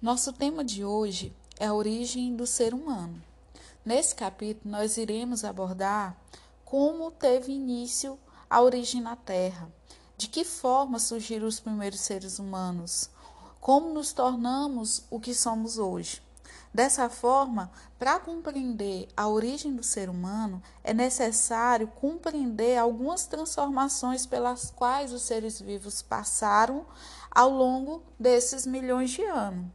Nosso tema de hoje é a origem do ser humano. Nesse capítulo, nós iremos abordar como teve início a origem na Terra, de que forma surgiram os primeiros seres humanos, como nos tornamos o que somos hoje. Dessa forma, para compreender a origem do ser humano, é necessário compreender algumas transformações pelas quais os seres vivos passaram ao longo desses milhões de anos.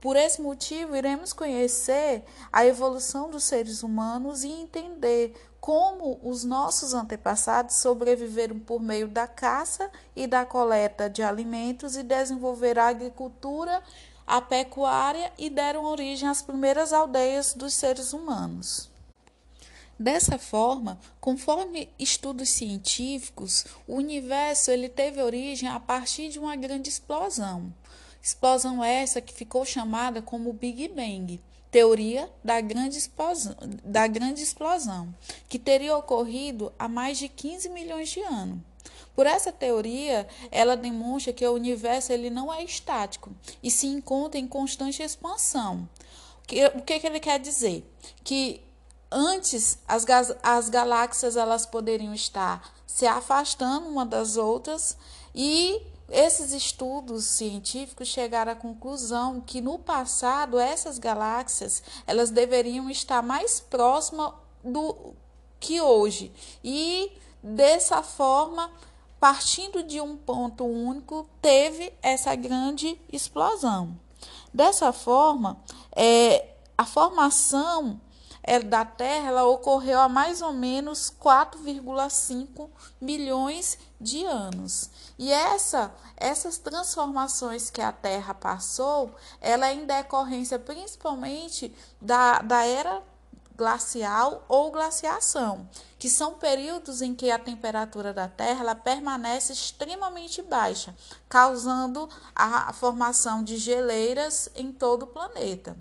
Por esse motivo, iremos conhecer a evolução dos seres humanos e entender como os nossos antepassados sobreviveram por meio da caça e da coleta de alimentos e desenvolveram a agricultura, a pecuária e deram origem às primeiras aldeias dos seres humanos. Dessa forma, conforme estudos científicos, o universo ele teve origem a partir de uma grande explosão. Explosão essa que ficou chamada como Big Bang, teoria da grande, explosão, da grande explosão, que teria ocorrido há mais de 15 milhões de anos. Por essa teoria, ela demonstra que o universo ele não é estático e se encontra em constante expansão. O que, que ele quer dizer? Que Antes, as, as galáxias elas poderiam estar se afastando uma das outras e esses estudos científicos chegaram à conclusão que no passado essas galáxias elas deveriam estar mais próximas do que hoje. E dessa forma partindo de um ponto único teve essa grande explosão. Dessa forma é, a formação da Terra ela ocorreu há mais ou menos 4,5 milhões de anos. E essa, essas transformações que a Terra passou, ela é em decorrência principalmente da, da era glacial ou glaciação, que são períodos em que a temperatura da Terra permanece extremamente baixa, causando a formação de geleiras em todo o planeta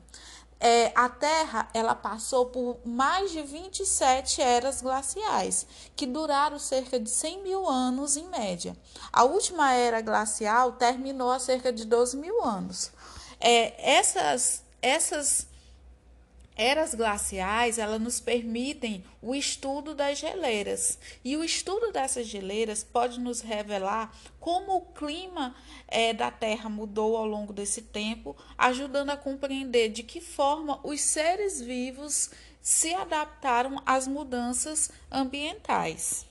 é, a Terra ela passou por mais de 27 eras glaciais, que duraram cerca de 100 mil anos em média. A última era glacial terminou há cerca de 12 mil anos. É, essas, essas eras glaciais, elas nos permitem o estudo das geleiras. E o estudo dessas geleiras pode nos revelar como o clima é, da Terra mudou ao longo desse tempo, ajudando a compreender de que forma os seres vivos se adaptaram às mudanças ambientais.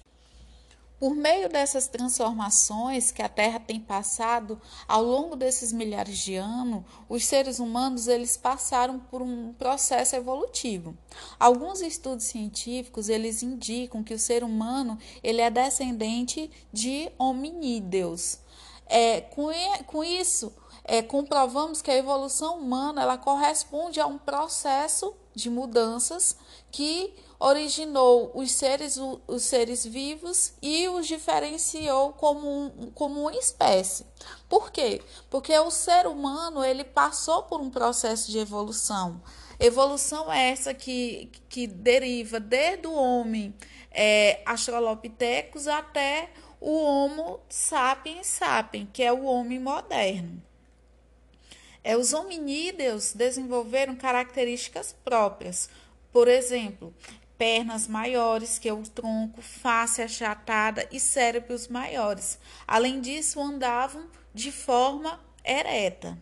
Por meio dessas transformações que a Terra tem passado ao longo desses milhares de anos, os seres humanos eles passaram por um processo evolutivo. Alguns estudos científicos eles indicam que o ser humano ele é descendente de hominídeos. É, com, com isso, é, comprovamos que a evolução humana ela corresponde a um processo de mudanças que originou os seres, os seres vivos e os diferenciou como, um, como uma espécie. Por quê? Porque o ser humano ele passou por um processo de evolução. Evolução é essa que, que deriva desde o homem é, até o Homo sapiens sapiens, que é o homem moderno. É, os hominídeos desenvolveram características próprias. Por exemplo, pernas maiores que o tronco, face achatada e cérebros maiores. Além disso, andavam de forma ereta.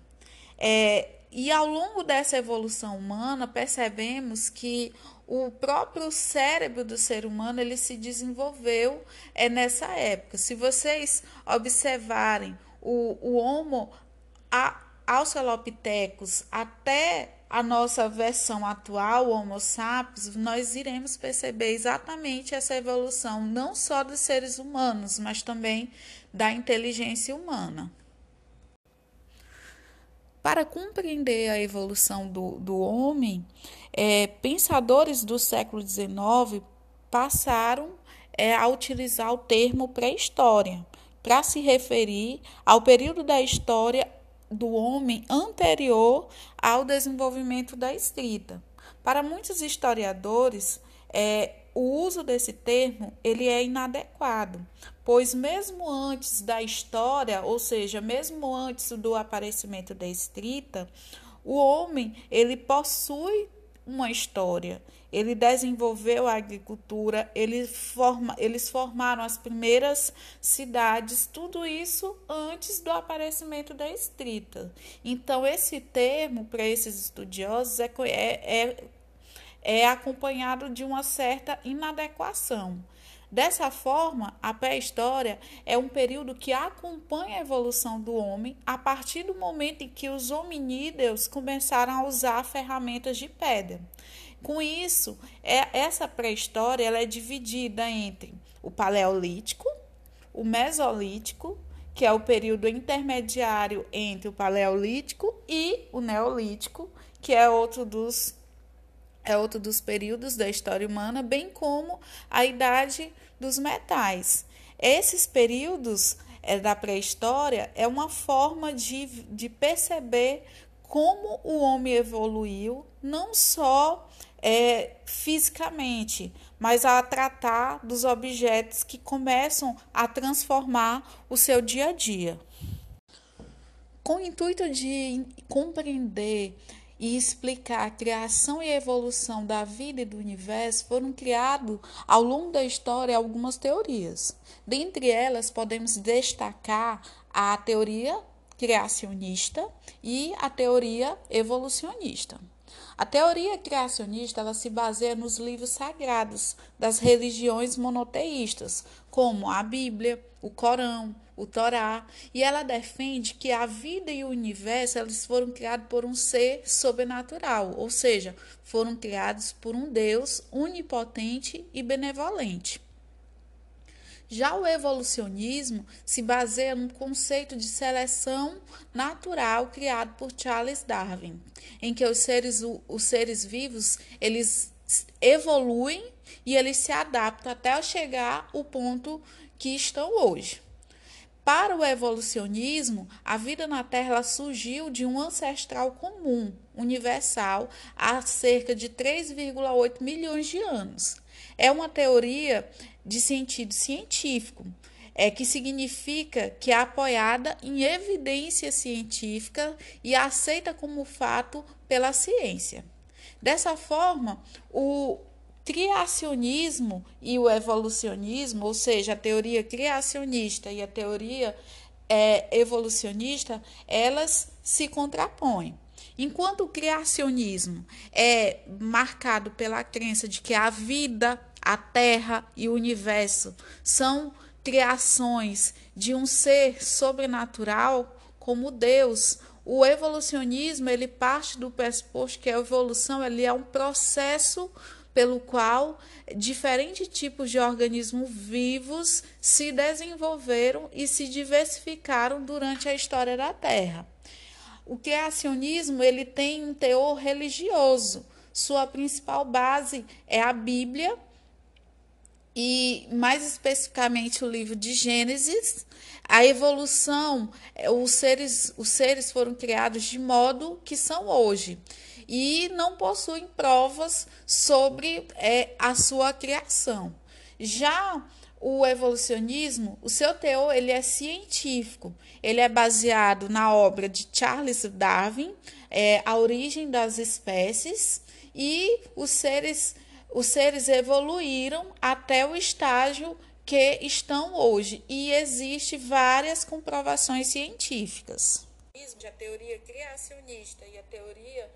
É, e ao longo dessa evolução humana, percebemos que o próprio cérebro do ser humano ele se desenvolveu é, nessa época. Se vocês observarem o, o Homo australopithecus até a nossa versão atual, Homo sapiens, nós iremos perceber exatamente essa evolução, não só dos seres humanos, mas também da inteligência humana. Para compreender a evolução do, do homem, é, pensadores do século XIX passaram é, a utilizar o termo pré-história para se referir ao período da história do homem anterior ao desenvolvimento da escrita. Para muitos historiadores, é, o uso desse termo ele é inadequado, pois mesmo antes da história, ou seja, mesmo antes do aparecimento da escrita, o homem ele possui uma história. Ele desenvolveu a agricultura, ele forma, eles formaram as primeiras cidades, tudo isso antes do aparecimento da escrita. Então, esse termo, para esses estudiosos, é, é, é, é acompanhado de uma certa inadequação. Dessa forma, a pré-história é um período que acompanha a evolução do homem a partir do momento em que os hominídeos começaram a usar ferramentas de pedra. Com isso, é, essa pré-história ela é dividida entre o Paleolítico, o Mesolítico, que é o período intermediário entre o Paleolítico e o Neolítico, que é outro dos é outro dos períodos da história humana, bem como a idade dos metais. Esses períodos é, da pré-história é uma forma de, de perceber como o homem evoluiu, não só é, fisicamente, mas a tratar dos objetos que começam a transformar o seu dia a dia. Com o intuito de compreender e explicar a criação e evolução da vida e do universo, foram criados ao longo da história algumas teorias. Dentre elas, podemos destacar a teoria criacionista e a teoria evolucionista. A teoria criacionista ela se baseia nos livros sagrados das religiões monoteístas, como a Bíblia, o Corão, o Torá, e ela defende que a vida e o universo eles foram criados por um ser sobrenatural, ou seja, foram criados por um Deus onipotente e benevolente. Já o evolucionismo se baseia no conceito de seleção natural criado por Charles Darwin, em que os seres, os seres vivos eles evoluem e eles se adaptam até chegar ao ponto que estão hoje. Para o evolucionismo, a vida na Terra surgiu de um ancestral comum, universal, há cerca de 3,8 milhões de anos. É uma teoria de sentido científico, é que significa que é apoiada em evidência científica e aceita como fato pela ciência. Dessa forma, o criacionismo e o evolucionismo, ou seja, a teoria criacionista e a teoria é, evolucionista, elas se contrapõem. Enquanto o criacionismo é marcado pela crença de que a vida, a terra e o universo são criações de um ser sobrenatural, como Deus, o evolucionismo ele parte do pressuposto que a evolução ele é um processo pelo qual diferentes tipos de organismos vivos se desenvolveram e se diversificaram durante a história da Terra. O criacionismo ele tem um teor religioso. Sua principal base é a Bíblia e mais especificamente o livro de Gênesis. A evolução, os seres, os seres foram criados de modo que são hoje e não possuem provas sobre é, a sua criação. Já o evolucionismo, o seu teor ele é científico. Ele é baseado na obra de Charles Darwin, é, A Origem das Espécies, e os seres, os seres evoluíram até o estágio que estão hoje. E existe várias comprovações científicas. A teoria criacionista e a teoria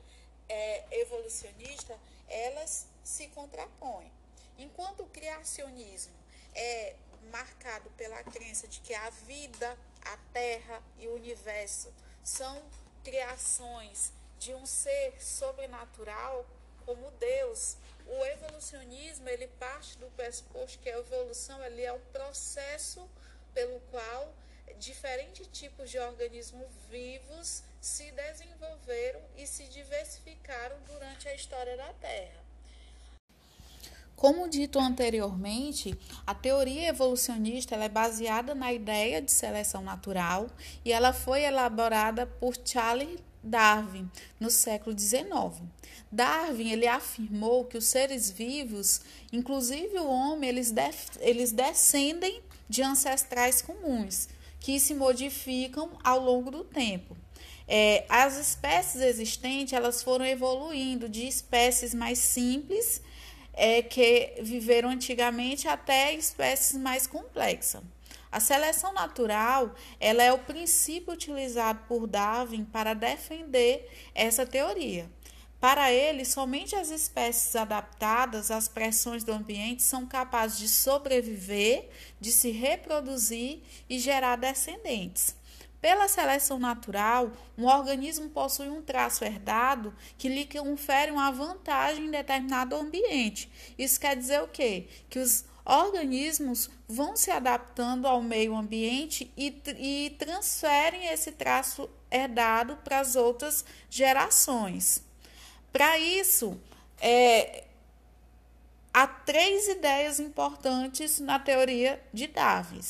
é, evolucionista, elas se contrapõem. Enquanto o criacionismo é marcado pela crença de que a vida, a terra e o universo são criações de um ser sobrenatural como Deus, o evolucionismo ele parte do pressuposto que a evolução ele é um processo pelo qual diferentes tipos de organismos vivos se desenvolveram e se diversificaram durante a história da Terra. Como dito anteriormente, a teoria evolucionista é baseada na ideia de seleção natural e ela foi elaborada por Charles Darwin, no século XIX. Darwin ele afirmou que os seres vivos, inclusive o homem, eles, def, eles descendem de ancestrais comuns, que se modificam ao longo do tempo. É, as espécies existentes elas foram evoluindo de espécies mais simples é, que viveram antigamente até espécies mais complexas. A seleção natural ela é o princípio utilizado por Darwin para defender essa teoria. Para ele, somente as espécies adaptadas às pressões do ambiente são capazes de sobreviver, de se reproduzir e gerar descendentes. Pela seleção natural, um organismo possui um traço herdado que lhe confere uma vantagem em determinado ambiente. Isso quer dizer o quê? Que os organismos vão se adaptando ao meio ambiente e, e transferem esse traço herdado para as outras gerações. Para isso, é, há três ideias importantes na teoria de Darwin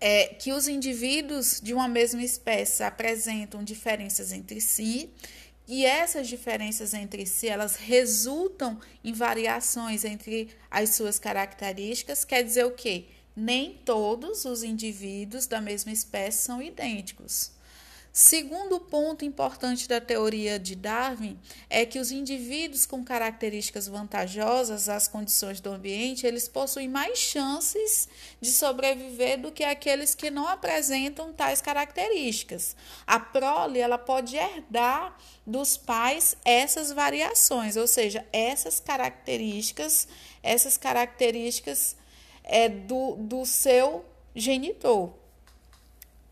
é, que os indivíduos de uma mesma espécie apresentam diferenças entre si e essas diferenças entre si elas resultam em variações entre as suas características. Quer dizer o quê? Nem todos os indivíduos da mesma espécie são idênticos Segundo ponto importante da teoria de Darwin é que os indivíduos com características vantajosas às condições do ambiente, eles possuem mais chances de sobreviver do que aqueles que não apresentam tais características. A prole, ela pode herdar dos pais essas variações, ou seja, essas características, essas características é do, do seu genitor.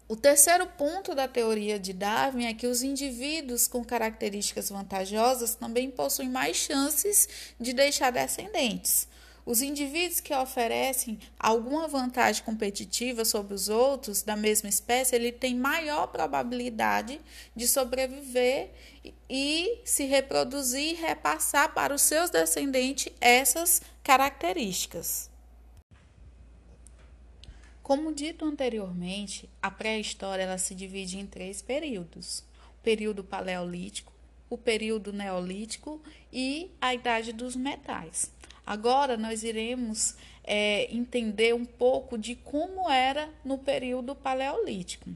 O terceiro ponto da teoria de Darwin é que os indivíduos com características vantajosas também possuem mais chances de deixar descendentes. Os indivíduos que oferecem alguma vantagem competitiva sobre os outros da mesma espécie, ele tem maior probabilidade de sobreviver e se reproduzir e repassar para os seus descendentes essas características. Como dito anteriormente, a pré-história ela se divide em três períodos: o período paleolítico, o período neolítico e a idade dos metais. Agora nós iremos é, entender um pouco de como era no período paleolítico.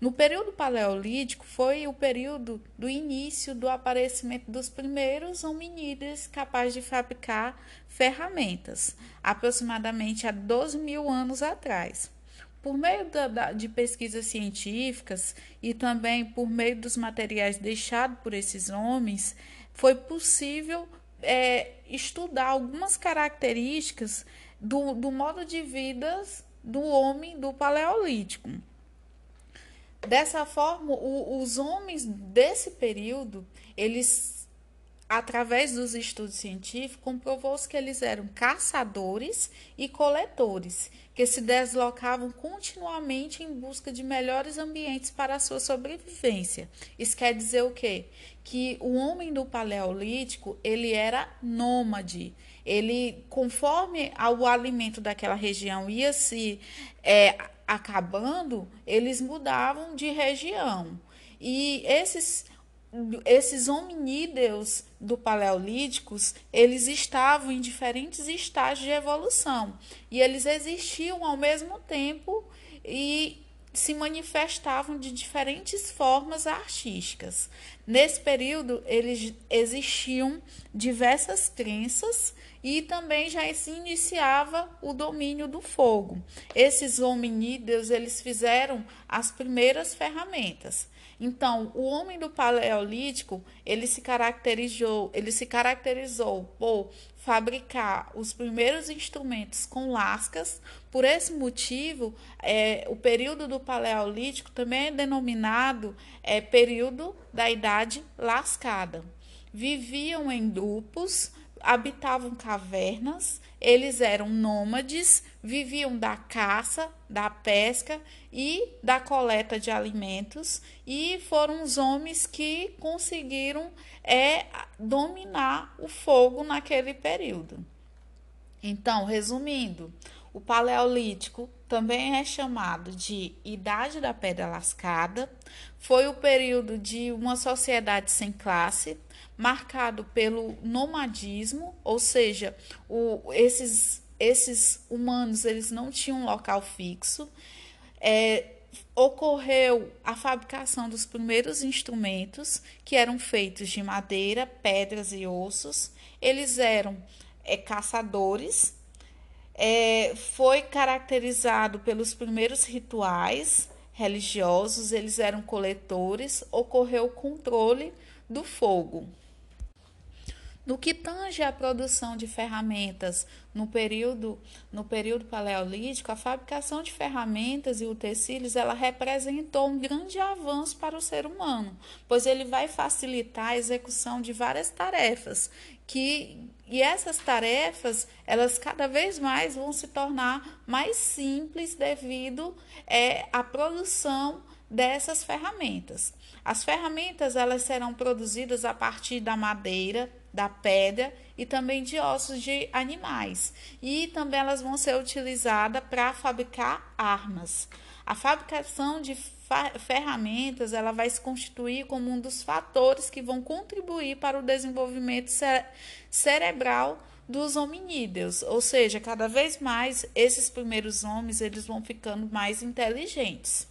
No período paleolítico foi o período do início do aparecimento dos primeiros hominídeos capazes de fabricar ferramentas, aproximadamente há 12 mil anos atrás. Por meio da, de pesquisas científicas e também por meio dos materiais deixados por esses homens, foi possível é, estudar algumas características do, do modo de vida do homem do Paleolítico. Dessa forma, o, os homens desse período, eles, através dos estudos científicos, comprovou-se que eles eram caçadores e coletores, que se deslocavam continuamente em busca de melhores ambientes para a sua sobrevivência. Isso quer dizer o quê? Que o homem do Paleolítico, ele era nômade. Ele, conforme o alimento daquela região ia se é, acabando, eles mudavam de região. E esses esses hominídeos do paleolíticos, eles estavam em diferentes estágios de evolução e eles existiam ao mesmo tempo e se manifestavam de diferentes formas artísticas. Nesse período, eles existiam diversas crenças e também já se iniciava o domínio do fogo. Esses hominídeos, eles fizeram as primeiras ferramentas. Então, o homem do paleolítico, ele se caracterizou, ele se caracterizou por fabricar os primeiros instrumentos com lascas. Por esse motivo, é, o período do paleolítico também é denominado é, período da idade lascada. Viviam em grupos, habitavam cavernas, eles eram nômades, viviam da caça, da pesca e da coleta de alimentos, e foram os homens que conseguiram é, dominar o fogo naquele período. Então, resumindo, o Paleolítico também é chamado de Idade da Pedra Lascada. Foi o período de uma sociedade sem classe, marcado pelo nomadismo, ou seja, o, esses, esses humanos eles não tinham um local fixo. É, ocorreu a fabricação dos primeiros instrumentos, que eram feitos de madeira, pedras e ossos. Eles eram é, caçadores. É, foi caracterizado pelos primeiros rituais religiosos, eles eram coletores, ocorreu o controle do fogo. No que tange à produção de ferramentas no período, no período paleolítico, a fabricação de ferramentas e utensílios ela representou um grande avanço para o ser humano, pois ele vai facilitar a execução de várias tarefas que e essas tarefas elas cada vez mais vão se tornar mais simples devido é, à produção dessas ferramentas. As ferramentas elas serão produzidas a partir da madeira, da pedra e também de ossos de animais. E também elas vão ser utilizadas para fabricar armas. A fabricação de ferramentas ela vai se constituir como um dos fatores que vão contribuir para o desenvolvimento cere cerebral dos hominídeos, ou seja, cada vez mais esses primeiros homens eles vão ficando mais inteligentes.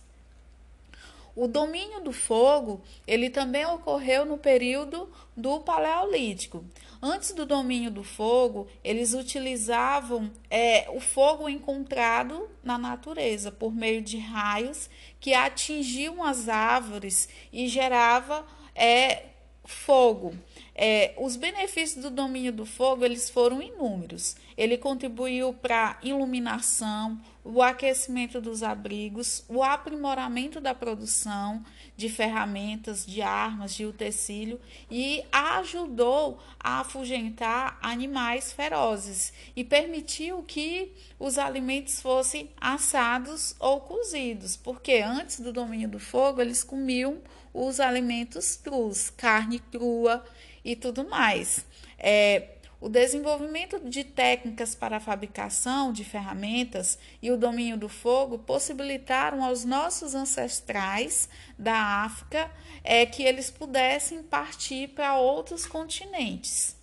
O domínio do fogo, ele também ocorreu no período do Paleolítico. Antes do domínio do fogo, eles utilizavam é, o fogo encontrado na natureza por meio de raios que atingiam as árvores e gerava é, fogo. É, os benefícios do domínio do fogo eles foram inúmeros. Ele contribuiu para iluminação, o aquecimento dos abrigos, o aprimoramento da produção de ferramentas, de armas, de utensílio e ajudou a afugentar animais ferozes e permitiu que os alimentos fossem assados ou cozidos, porque antes do domínio do fogo eles comiam os alimentos crus, carne crua e tudo mais. É, o desenvolvimento de técnicas para a fabricação de ferramentas e o domínio do fogo possibilitaram aos nossos ancestrais da África é, que eles pudessem partir para outros continentes.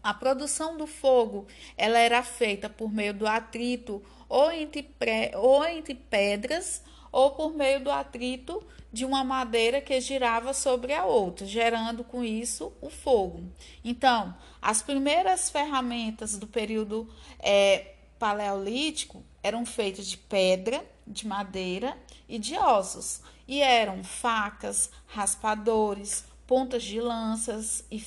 A produção do fogo ela era feita por meio do atrito ou entre, pré, ou entre pedras ou por meio do atrito de uma madeira que girava sobre a outra, gerando com isso o fogo. Então, as primeiras ferramentas do período é, paleolítico eram feitas de pedra, de madeira e de ossos, e eram facas, raspadores, pontas de lanças e,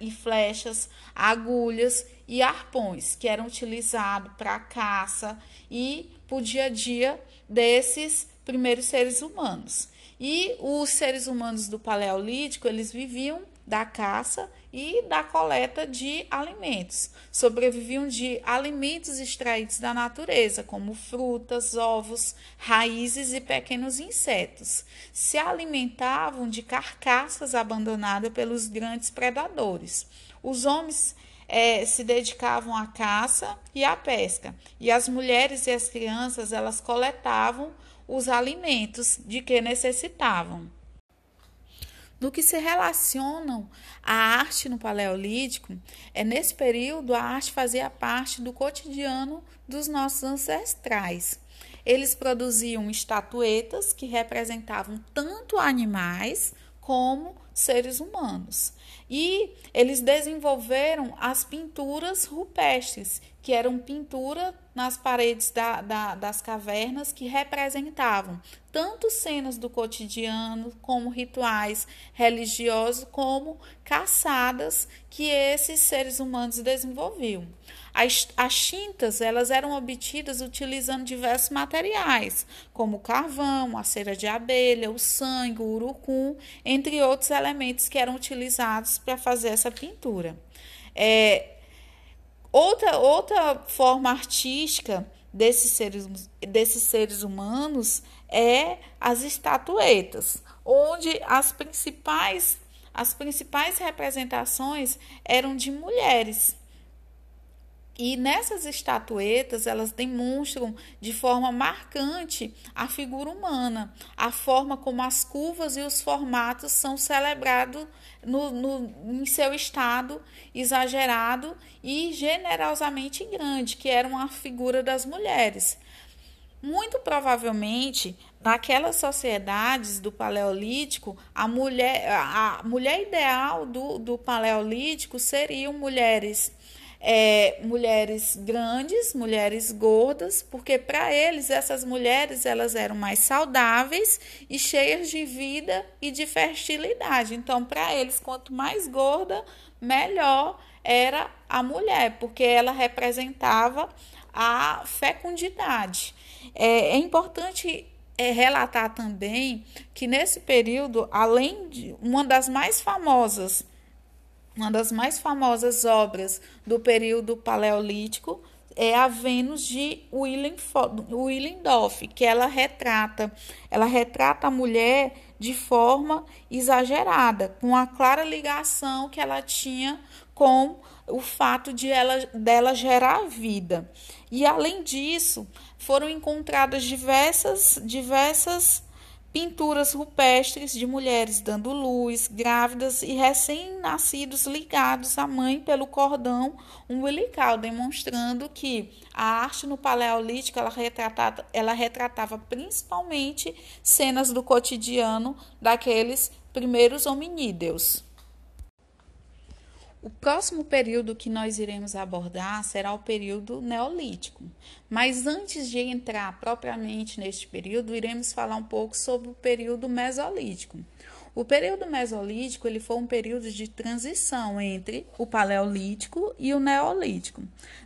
e flechas, agulhas e arpões, que eram utilizados para caça e para o dia a dia desses primeiros seres humanos. E os seres humanos do Paleolítico, eles viviam da caça e da coleta de alimentos. Sobreviviam de alimentos extraídos da natureza, como frutas, ovos, raízes e pequenos insetos. Se alimentavam de carcaças abandonadas pelos grandes predadores. Os homens é, se dedicavam à caça e à pesca, e as mulheres e as crianças elas coletavam os alimentos de que necessitavam. No que se relacionam à arte no Paleolítico, é nesse período a arte fazia parte do cotidiano dos nossos ancestrais. Eles produziam estatuetas que representavam tanto animais como seres humanos. E eles desenvolveram as pinturas rupestres, que eram pintura nas paredes da, da, das cavernas que representavam tanto cenas do cotidiano, como rituais religiosos, como caçadas que esses seres humanos desenvolviam. As, as tintas elas eram obtidas utilizando diversos materiais, como carvão, a cera de abelha, o sangue, o urucum, entre outros elementos que eram utilizados para fazer essa pintura. É, outra, outra forma artística desses seres, desses seres humanos é as estatuetas, onde as principais, as principais representações eram de mulheres E nessas estatuetas, elas demonstram de forma marcante a figura humana, a forma como as curvas e os formatos são celebrados no, no, em seu estado exagerado e generosamente grande, que era uma figura das mulheres. Muito provavelmente, naquelas sociedades do Paleolítico, a mulher, a mulher ideal do, do Paleolítico seriam mulheres é, mulheres grandes, mulheres gordas, porque para eles essas mulheres elas eram mais saudáveis e cheias de vida e de fertilidade. Então, para eles, quanto mais gorda, melhor era a mulher, porque ela representava a fecundidade. É, é importante é, relatar também que nesse período, além de uma das mais famosas uma das mais famosas obras do período paleolítico é a Vênus de Willendorf, que ela retrata, ela retrata a mulher de forma exagerada, com a clara ligação que ela tinha com o fato de ela dela gerar vida. E além disso, foram encontradas diversas diversas pinturas rupestres de mulheres dando luz, grávidas e recém-nascidos ligados à mãe pelo cordão umbilical, demonstrando que a arte no Paleolítico ela retratava, ela retratava principalmente cenas do cotidiano daqueles primeiros hominídeos. O próximo período que nós iremos abordar será o período neolítico. Mas antes de entrar propriamente neste período, iremos falar um pouco sobre o período mesolítico. O período mesolítico ele foi um período de transição entre o paleolítico e o neolítico.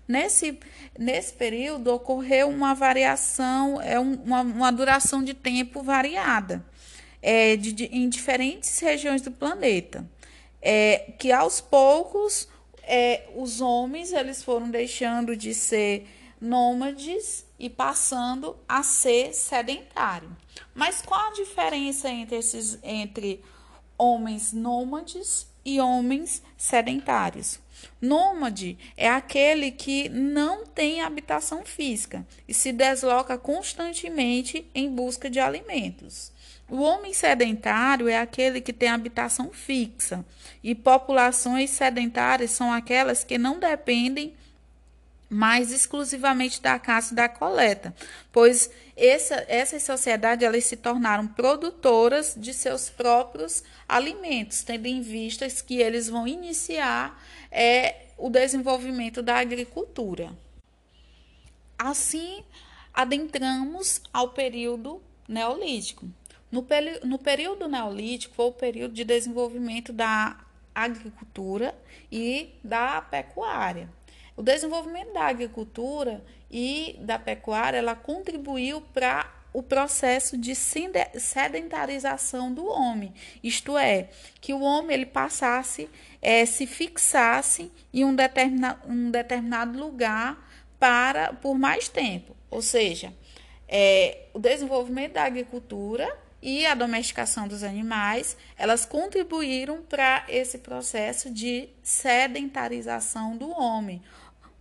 Nesse, nesse período ocorreu uma variação, é uma, uma duração de tempo variada é, de, de, em diferentes regiões do planeta é, que aos poucos é, os homens eles foram deixando de ser nômades e passando a ser sedentário. Mas qual a diferença entre esses entre homens nômades e homens sedentários? Nômade é aquele que não tem habitação física e se desloca constantemente em busca de alimentos. O homem sedentário é aquele que tem habitação fixa, e populações sedentárias são aquelas que não dependem mais exclusivamente da caça e da coleta, pois essa, essas sociedades elas se tornaram produtoras de seus próprios alimentos, tendo em vista que eles vão iniciar é, o desenvolvimento da agricultura. Assim, adentramos ao período neolítico. No, no período neolítico foi o período de desenvolvimento da agricultura e da pecuária. O desenvolvimento da agricultura e da pecuária ela contribuiu para o processo de sedentarização do homem, isto é, que o homem ele passasse, é, se fixasse em um, determina, um determinado lugar para por mais tempo, ou seja, é, o desenvolvimento da agricultura e a domesticação dos animais, elas contribuíram para esse processo de sedentarização do homem,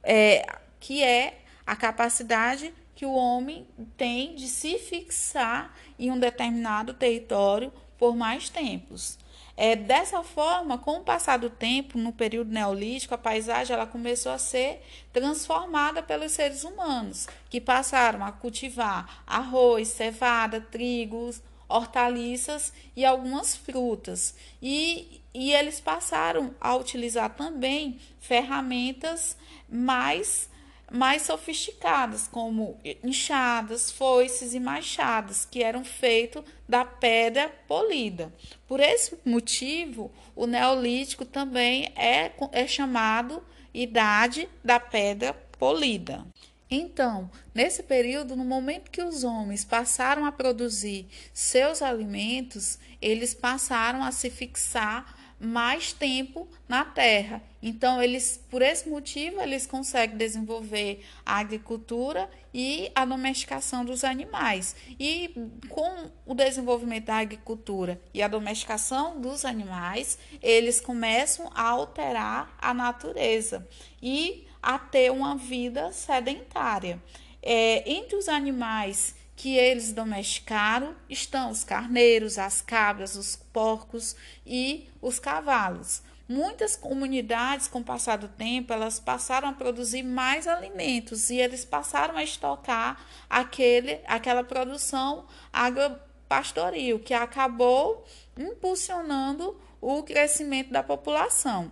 é, que é a capacidade que o homem tem de se fixar em um determinado território por mais tempos. É, dessa forma, com o passar do tempo, no período neolítico, a paisagem ela começou a ser transformada pelos seres humanos, que passaram a cultivar arroz, cevada, trigos, hortaliças e algumas frutas. E, e eles passaram a utilizar também ferramentas mais mais sofisticadas, como enxadas, foices e machadas, que eram feitos da pedra polida. Por esse motivo, o Neolítico também é, é chamado Idade da Pedra Polida. Então, nesse período, no momento que os homens passaram a produzir seus alimentos, eles passaram a se fixar mais tempo na terra. Então, eles, por esse motivo, eles conseguem desenvolver a agricultura e a domesticação dos animais. E com o desenvolvimento da agricultura e a domesticação dos animais, eles começam a alterar a natureza e a ter uma vida sedentária. É, entre os animais que eles domesticaram estão os carneiros, as cabras, os porcos e os cavalos. Muitas comunidades, com o passar do tempo, elas passaram a produzir mais alimentos e eles passaram a estocar aquele, aquela produção agropastoril, que acabou impulsionando o crescimento da população.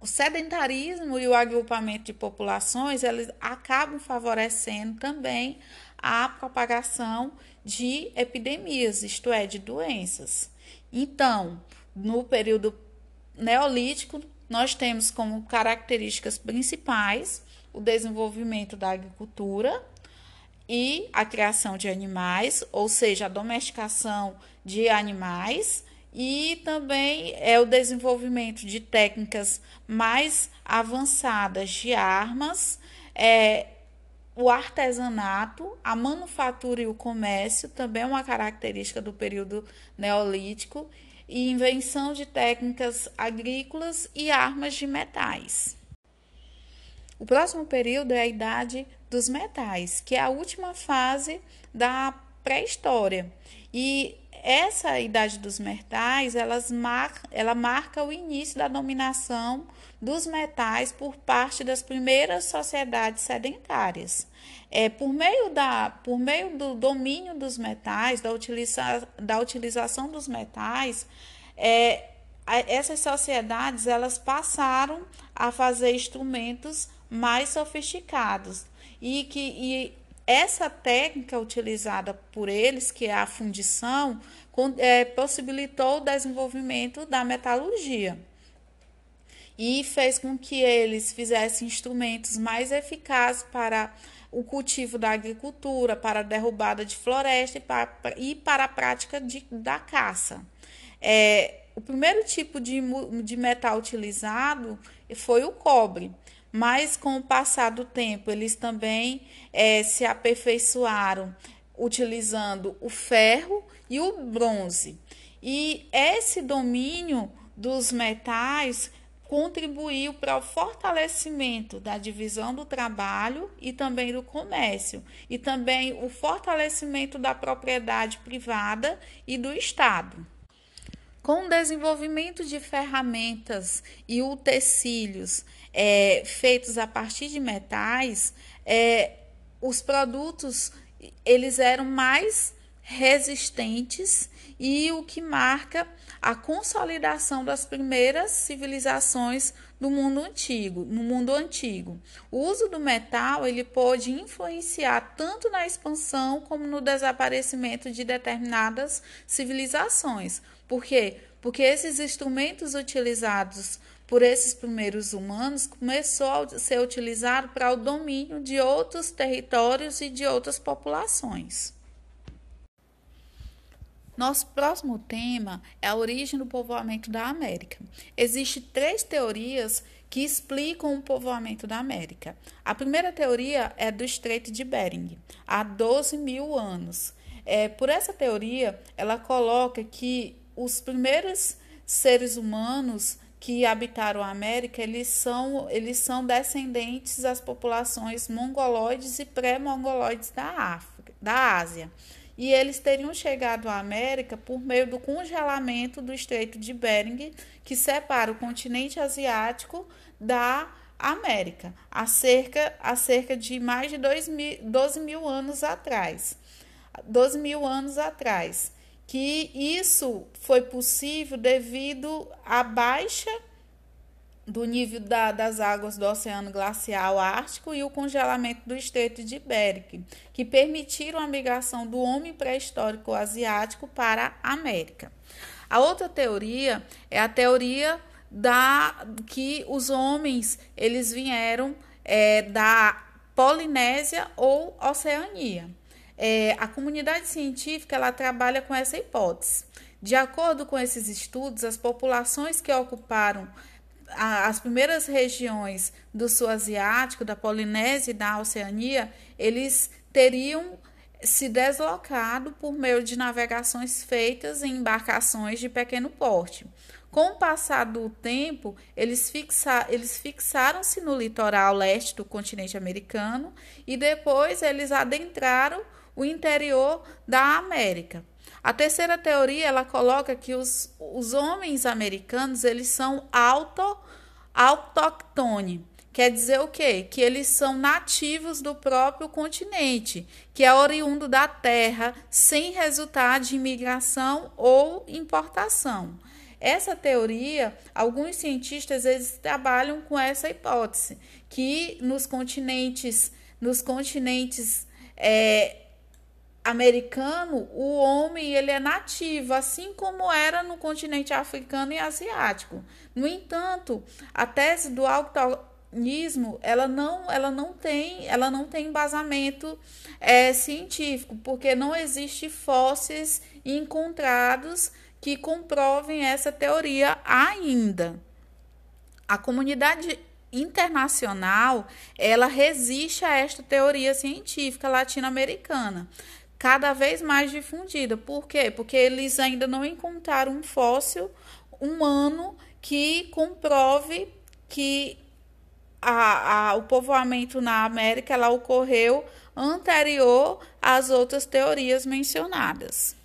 O sedentarismo e o agrupamento de populações, eles acabam favorecendo também a propagação de epidemias, isto é, de doenças. Então, no período neolítico, nós temos como características principais o desenvolvimento da agricultura e a criação de animais, ou seja, a domesticação de animais, e também é o desenvolvimento de técnicas mais avançadas de armas, é, o artesanato, a manufatura e o comércio também é uma característica do período neolítico e invenção de técnicas agrícolas e armas de metais. O próximo período é a idade dos metais, que é a última fase da pré-história. E essa idade dos metais, elas mar, ela marca o início da dominação dos metais por parte das primeiras sociedades sedentárias. É, por, meio da, por meio do domínio dos metais, da, utiliza, da utilização dos metais, é, essas sociedades elas passaram a fazer instrumentos mais sofisticados e que e essa técnica utilizada por eles, que é a fundição, é, possibilitou o desenvolvimento da metalurgia e fez com que eles fizessem instrumentos mais eficazes para o cultivo da agricultura, para a derrubada de floresta e para, e para a prática de, da caça. É, o primeiro tipo de, de metal utilizado foi o cobre, mas com o passar do tempo eles também é, se aperfeiçoaram utilizando o ferro e o bronze. E esse domínio dos metais contribuiu para o fortalecimento da divisão do trabalho e também do comércio, e também o fortalecimento da propriedade privada e do Estado. Com o desenvolvimento de ferramentas e utensílios é, feitos a partir de metais, é, os produtos eles eram mais resistentes e o que marca a consolidação das primeiras civilizações do mundo antigo, no mundo antigo. O uso do metal ele pode influenciar tanto na expansão como no desaparecimento de determinadas civilizações. Por quê? Porque esses instrumentos utilizados por esses primeiros humanos começou a ser utilizado para o domínio de outros territórios e de outras populações. Nosso próximo tema é a origem do povoamento da América. Existem três teorias que explicam o povoamento da América. A primeira teoria é do Estreito de Bering, há 12 mil anos. É, por essa teoria, ela coloca que os primeiros seres humanos que habitaram a América, eles são, eles são descendentes das populações mongoloides e pré-mongoloides da, África, da Ásia e eles teriam chegado à América por meio do congelamento do Estreito de Bering, que separa o continente asiático da América, há cerca, há cerca de mais de dois mil, 12 mil anos atrás. 12 mil anos atrás. Que isso foi possível devido à baixa do nível da, das águas do Oceano Glacial Ártico e o congelamento do Estreito de Bering, que permitiram a migração do homem pré-histórico asiático para a América. A outra teoria é a teoria da que os homens eles vieram é, da Polinésia ou Oceania. É, a comunidade científica ela trabalha com essa hipótese De acordo com esses estudos, as populações que ocuparam as primeiras regiões do sul asiático, da Polinésia e da Oceania, eles teriam se deslocado por meio de navegações feitas em embarcações de pequeno porte. Com o passar do tempo, eles, fixa, eles fixaram-se no litoral leste do continente americano e depois eles adentraram o interior da América. A terceira teoria ela coloca que os, os homens americanos eles são auto, autóctones Quer dizer o quê? Que eles são nativos do próprio continente, que é oriundo da terra, sem resultado de imigração ou importação. Essa teoria, alguns cientistas eles trabalham com essa hipótese, que nos continentes, nos continentes é, americano, o homem ele é nativo, assim como era no continente africano e asiático. No entanto, a tese do auto nismo ela não ela não tem ela não tem embasamento é, científico porque não existe fósseis encontrados que comprovem essa teoria ainda a comunidade internacional ela resiste a esta teoria científica latino-americana cada vez mais difundida por quê porque eles ainda não encontraram um fóssil humano que comprove que a, a, o povoamento na América ela ocorreu anterior às outras teorias mencionadas.